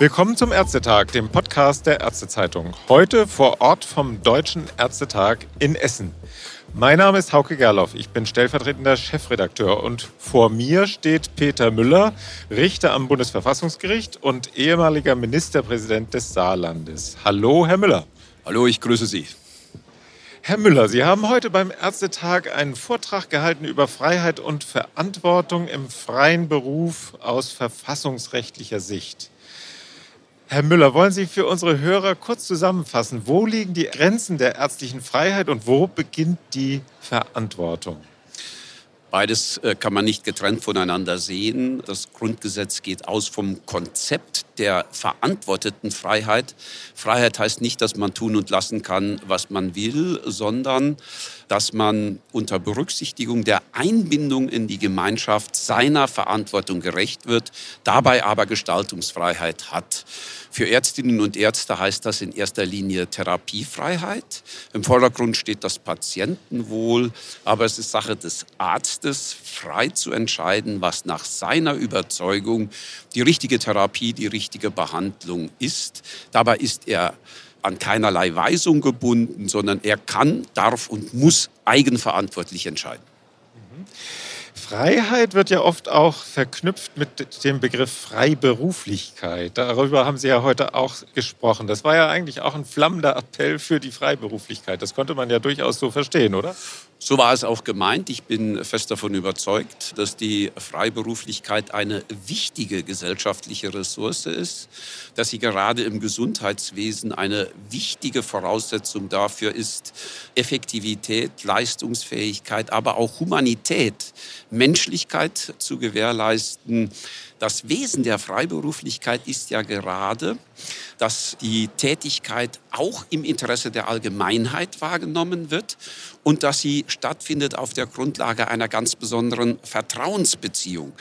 Willkommen zum Ärztetag, dem Podcast der Ärztezeitung. Heute vor Ort vom Deutschen Ärztetag in Essen. Mein Name ist Hauke Gerloff, ich bin stellvertretender Chefredakteur und vor mir steht Peter Müller, Richter am Bundesverfassungsgericht und ehemaliger Ministerpräsident des Saarlandes. Hallo, Herr Müller. Hallo, ich grüße Sie. Herr Müller, Sie haben heute beim Ärztetag einen Vortrag gehalten über Freiheit und Verantwortung im freien Beruf aus verfassungsrechtlicher Sicht. Herr Müller, wollen Sie für unsere Hörer kurz zusammenfassen, wo liegen die Grenzen der ärztlichen Freiheit und wo beginnt die Verantwortung? Beides äh, kann man nicht getrennt voneinander sehen. Das Grundgesetz geht aus vom Konzept der verantworteten Freiheit. Freiheit heißt nicht, dass man tun und lassen kann, was man will, sondern dass man unter Berücksichtigung der Einbindung in die Gemeinschaft seiner Verantwortung gerecht wird, dabei aber Gestaltungsfreiheit hat. Für Ärztinnen und Ärzte heißt das in erster Linie Therapiefreiheit. Im Vordergrund steht das Patientenwohl, aber es ist Sache des Arztes, frei zu entscheiden, was nach seiner Überzeugung die richtige Therapie, die richtige Behandlung ist. Dabei ist er an keinerlei Weisung gebunden, sondern er kann, darf und muss eigenverantwortlich entscheiden. Mhm. Freiheit wird ja oft auch verknüpft mit dem Begriff Freiberuflichkeit. Darüber haben Sie ja heute auch gesprochen. Das war ja eigentlich auch ein flammender Appell für die Freiberuflichkeit. Das konnte man ja durchaus so verstehen, oder? So war es auch gemeint. Ich bin fest davon überzeugt, dass die Freiberuflichkeit eine wichtige gesellschaftliche Ressource ist, dass sie gerade im Gesundheitswesen eine wichtige Voraussetzung dafür ist, Effektivität, Leistungsfähigkeit, aber auch Humanität, Menschlichkeit zu gewährleisten. Das Wesen der Freiberuflichkeit ist ja gerade, dass die Tätigkeit auch im Interesse der Allgemeinheit wahrgenommen wird und dass sie stattfindet auf der Grundlage einer ganz besonderen Vertrauensbeziehung.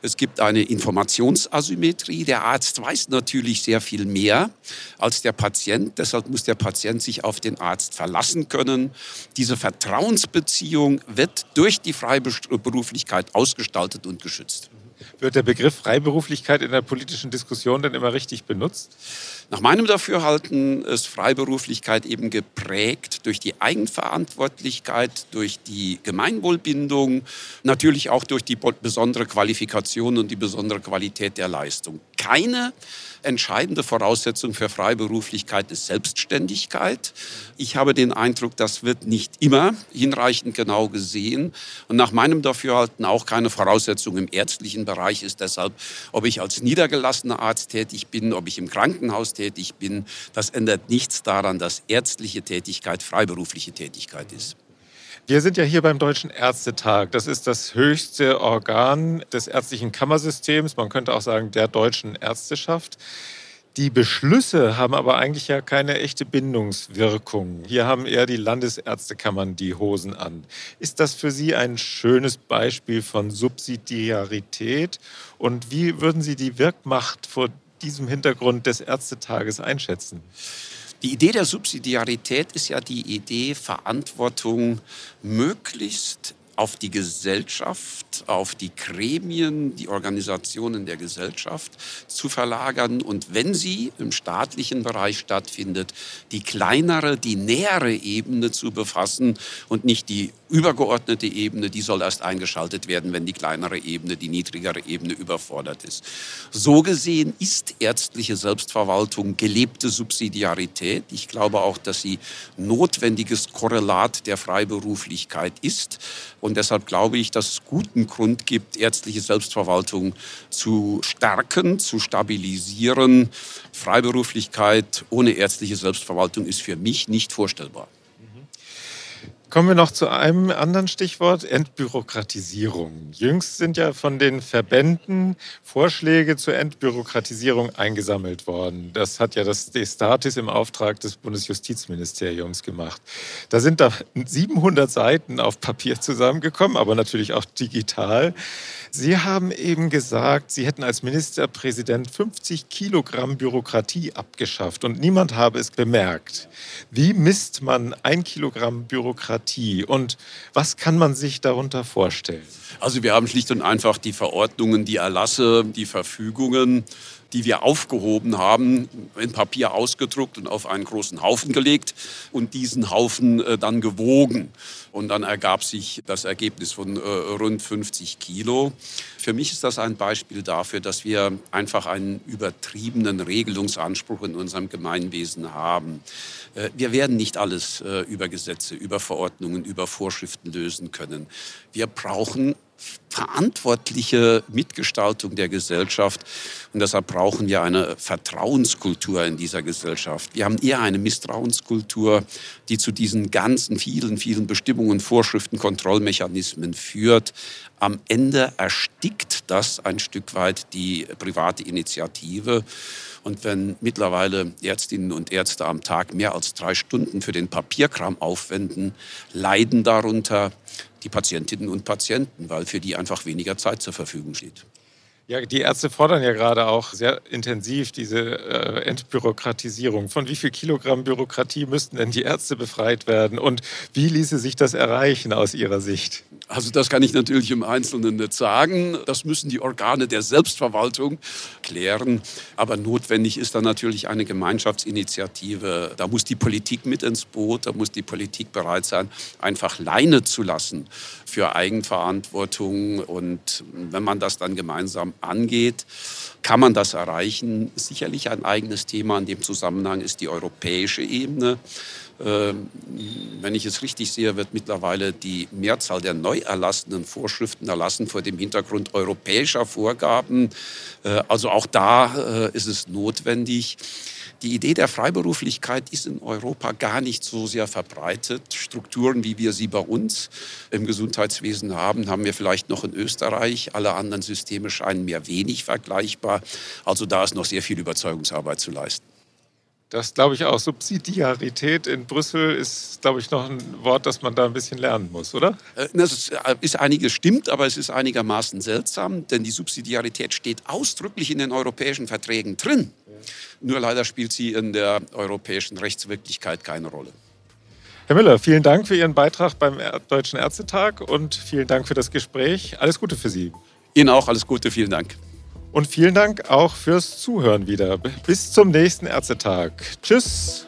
Es gibt eine Informationsasymmetrie. Der Arzt weiß natürlich sehr viel mehr als der Patient. Deshalb muss der Patient sich auf den Arzt verlassen können. Diese Vertrauensbeziehung wird durch die Freiberuflichkeit ausgestaltet und geschützt. Wird der Begriff Freiberuflichkeit in der politischen Diskussion denn immer richtig benutzt? Nach meinem Dafürhalten ist Freiberuflichkeit eben geprägt durch die Eigenverantwortlichkeit, durch die Gemeinwohlbindung, natürlich auch durch die besondere Qualifikation und die besondere Qualität der Leistung. Keine entscheidende Voraussetzung für Freiberuflichkeit ist Selbstständigkeit. Ich habe den Eindruck, das wird nicht immer hinreichend genau gesehen. Und nach meinem Dafürhalten auch keine Voraussetzung im ärztlichen Bereich ist deshalb, ob ich als niedergelassener Arzt tätig bin, ob ich im Krankenhaus tätig bin. Das ändert nichts daran, dass ärztliche Tätigkeit freiberufliche Tätigkeit ist. Wir sind ja hier beim Deutschen Ärztetag. Das ist das höchste Organ des ärztlichen Kammersystems, man könnte auch sagen der deutschen Ärzteschaft. Die Beschlüsse haben aber eigentlich ja keine echte Bindungswirkung. Hier haben eher die Landesärztekammern die Hosen an. Ist das für Sie ein schönes Beispiel von Subsidiarität? Und wie würden Sie die Wirkmacht vor diesem Hintergrund des Ärztetages einschätzen? Die Idee der Subsidiarität ist ja die Idee, Verantwortung möglichst auf die Gesellschaft, auf die Gremien, die Organisationen der Gesellschaft zu verlagern und wenn sie im staatlichen Bereich stattfindet, die kleinere, die nähere Ebene zu befassen und nicht die übergeordnete Ebene, die soll erst eingeschaltet werden, wenn die kleinere Ebene, die niedrigere Ebene überfordert ist. So gesehen ist ärztliche Selbstverwaltung gelebte Subsidiarität. Ich glaube auch, dass sie notwendiges Korrelat der Freiberuflichkeit ist. Und deshalb glaube ich, dass es guten Grund gibt, ärztliche Selbstverwaltung zu stärken, zu stabilisieren. Freiberuflichkeit ohne ärztliche Selbstverwaltung ist für mich nicht vorstellbar. Kommen wir noch zu einem anderen Stichwort, Entbürokratisierung. Jüngst sind ja von den Verbänden Vorschläge zur Entbürokratisierung eingesammelt worden. Das hat ja das Destatis im Auftrag des Bundesjustizministeriums gemacht. Da sind da 700 Seiten auf Papier zusammengekommen, aber natürlich auch digital. Sie haben eben gesagt, Sie hätten als Ministerpräsident 50 Kilogramm Bürokratie abgeschafft und niemand habe es bemerkt. Wie misst man ein Kilogramm Bürokratie und was kann man sich darunter vorstellen? Also wir haben schlicht und einfach die Verordnungen, die Erlasse, die Verfügungen die wir aufgehoben haben, in Papier ausgedruckt und auf einen großen Haufen gelegt und diesen Haufen äh, dann gewogen. Und dann ergab sich das Ergebnis von äh, rund 50 Kilo. Für mich ist das ein Beispiel dafür, dass wir einfach einen übertriebenen Regelungsanspruch in unserem Gemeinwesen haben. Äh, wir werden nicht alles über Gesetze, über Verordnungen, über Vorschriften lösen können. Wir brauchen verantwortliche Mitgestaltung der Gesellschaft. Und deshalb brauchen wir eine Vertrauenskultur in dieser Gesellschaft. Wir haben eher eine Misstrauenskultur, die zu diesen ganzen vielen, vielen Bestimmungen, Vorschriften, Kontrollmechanismen führt. Am Ende erstickt das ein Stück weit die private Initiative. Und wenn mittlerweile Ärztinnen und Ärzte am Tag mehr als drei Stunden für den Papierkram aufwenden, leiden darunter die Patientinnen und Patienten, weil für die einfach weniger Zeit zur Verfügung steht. Ja, die Ärzte fordern ja gerade auch sehr intensiv diese äh, Entbürokratisierung. Von wie viel Kilogramm Bürokratie müssten denn die Ärzte befreit werden? Und wie ließe sich das erreichen aus Ihrer Sicht? Also das kann ich natürlich im Einzelnen nicht sagen. Das müssen die Organe der Selbstverwaltung klären. Aber notwendig ist dann natürlich eine Gemeinschaftsinitiative. Da muss die Politik mit ins Boot. Da muss die Politik bereit sein, einfach Leine zu lassen für Eigenverantwortung. Und wenn man das dann gemeinsam angeht, kann man das erreichen. Sicherlich ein eigenes Thema in dem Zusammenhang ist die europäische Ebene. Ähm, wenn ich es richtig sehe, wird mittlerweile die Mehrzahl der neu erlassenen Vorschriften erlassen vor dem Hintergrund europäischer Vorgaben. Äh, also auch da äh, ist es notwendig. Die Idee der Freiberuflichkeit ist in Europa gar nicht so sehr verbreitet. Strukturen, wie wir sie bei uns im Gesundheitswesen haben, haben wir vielleicht noch in Österreich. Alle anderen Systeme scheinen mir wenig vergleichbar. Also da ist noch sehr viel Überzeugungsarbeit zu leisten. Das glaube ich auch. Subsidiarität in Brüssel ist, glaube ich, noch ein Wort, das man da ein bisschen lernen muss, oder? Äh, das äh, ist einiges stimmt, aber es ist einigermaßen seltsam, denn die Subsidiarität steht ausdrücklich in den europäischen Verträgen drin. Ja. Nur leider spielt sie in der europäischen Rechtswirklichkeit keine Rolle. Herr Müller, vielen Dank für Ihren Beitrag beim Deutschen Ärztetag und vielen Dank für das Gespräch. Alles Gute für Sie. Ihnen auch alles Gute, vielen Dank. Und vielen Dank auch fürs Zuhören wieder. Bis zum nächsten Ärztetag. Tschüss.